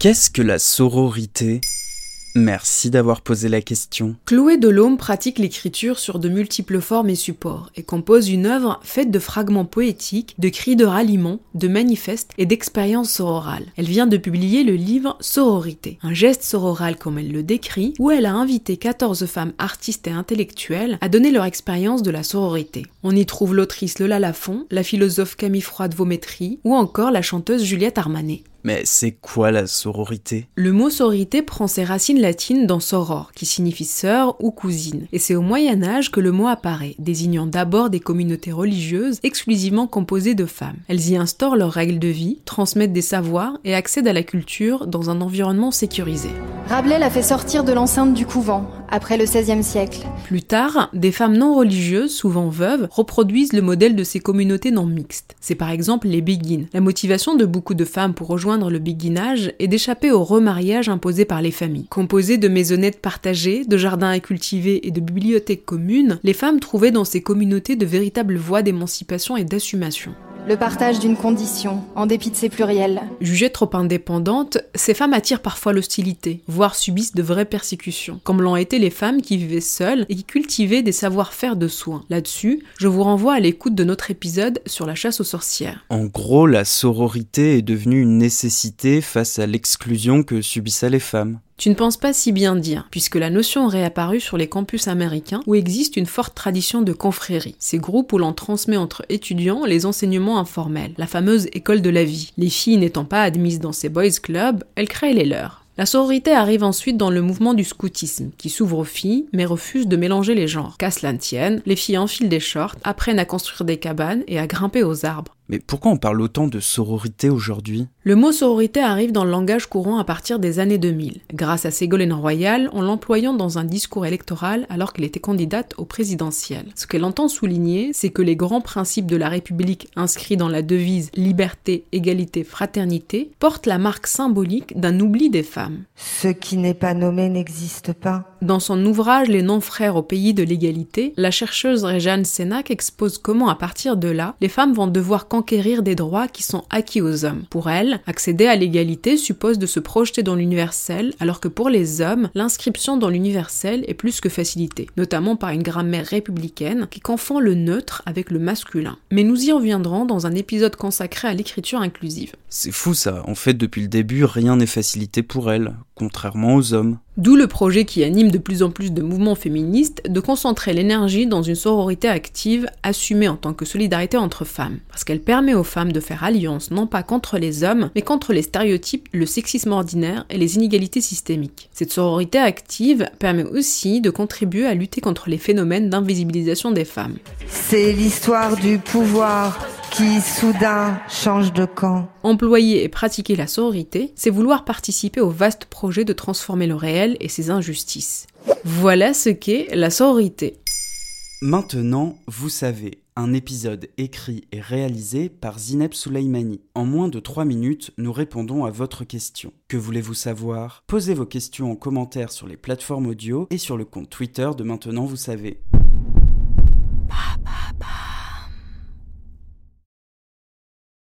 Qu'est-ce que la sororité? Merci d'avoir posé la question. Chloé Delhomme pratique l'écriture sur de multiples formes et supports et compose une œuvre faite de fragments poétiques, de cris de ralliement, de manifestes et d'expériences sororales. Elle vient de publier le livre Sororité, un geste sororal comme elle le décrit, où elle a invité 14 femmes artistes et intellectuelles à donner leur expérience de la sororité. On y trouve l'autrice Lola Lafont, la philosophe Camille Froide-Vaumétrie ou encore la chanteuse Juliette Armanet. Mais c'est quoi la sororité? Le mot sororité prend ses racines latines dans soror, qui signifie sœur ou cousine, et c'est au Moyen Âge que le mot apparaît, désignant d'abord des communautés religieuses exclusivement composées de femmes. Elles y instaurent leurs règles de vie, transmettent des savoirs et accèdent à la culture dans un environnement sécurisé. Rabelais l'a fait sortir de l'enceinte du couvent, après le XVIe siècle. Plus tard, des femmes non religieuses, souvent veuves, reproduisent le modèle de ces communautés non mixtes. C'est par exemple les béguines. La motivation de beaucoup de femmes pour rejoindre le béguinage est d'échapper au remariage imposé par les familles. Composées de maisonnettes partagées, de jardins à cultiver et de bibliothèques communes, les femmes trouvaient dans ces communautés de véritables voies d'émancipation et d'assumation le partage d'une condition, en dépit de ses pluriels. Jugées trop indépendantes, ces femmes attirent parfois l'hostilité, voire subissent de vraies persécutions, comme l'ont été les femmes qui vivaient seules et qui cultivaient des savoir-faire de soins. Là-dessus, je vous renvoie à l'écoute de notre épisode sur la chasse aux sorcières. En gros, la sororité est devenue une nécessité face à l'exclusion que subissaient les femmes. Tu ne penses pas si bien dire, puisque la notion est réapparue sur les campus américains où existe une forte tradition de confrérie, ces groupes où l'on transmet entre étudiants les enseignements informels, la fameuse école de la vie. Les filles n'étant pas admises dans ces boys clubs, elles créent les leurs. La sororité arrive ensuite dans le mouvement du scoutisme, qui s'ouvre aux filles, mais refuse de mélanger les genres. Qu'à cela tienne, les filles enfilent des shorts, apprennent à construire des cabanes et à grimper aux arbres. Mais pourquoi on parle autant de sororité aujourd'hui? Le mot sororité arrive dans le langage courant à partir des années 2000, grâce à Ségolène Royal en l'employant dans un discours électoral alors qu'elle était candidate au présidentiel. Ce qu'elle entend souligner, c'est que les grands principes de la République inscrits dans la devise liberté, égalité, fraternité portent la marque symbolique d'un oubli des femmes. Ce qui n'est pas nommé n'existe pas. Dans son ouvrage Les non-frères au pays de l'égalité, la chercheuse Réjeanne Sénac expose comment à partir de là, les femmes vont devoir des droits qui sont acquis aux hommes. Pour elle, accéder à l'égalité suppose de se projeter dans l'universel, alors que pour les hommes, l'inscription dans l'universel est plus que facilitée, notamment par une grammaire républicaine qui confond le neutre avec le masculin. Mais nous y reviendrons dans un épisode consacré à l'écriture inclusive. C'est fou ça, en fait depuis le début rien n'est facilité pour elle, contrairement aux hommes. D'où le projet qui anime de plus en plus de mouvements féministes de concentrer l'énergie dans une sororité active assumée en tant que solidarité entre femmes, parce qu'elle permet aux femmes de faire alliance non pas contre les hommes, mais contre les stéréotypes, le sexisme ordinaire et les inégalités systémiques. Cette sororité active permet aussi de contribuer à lutter contre les phénomènes d'invisibilisation des femmes. C'est l'histoire du pouvoir qui soudain change de camp. Employer et pratiquer la sororité, c'est vouloir participer au vaste projet de transformer le réel et ses injustices. Voilà ce qu'est la sororité. Maintenant, vous savez, un épisode écrit et réalisé par Zineb Souleimani. En moins de 3 minutes, nous répondons à votre question. Que voulez-vous savoir? Posez vos questions en commentaire sur les plateformes audio et sur le compte Twitter de Maintenant, vous savez.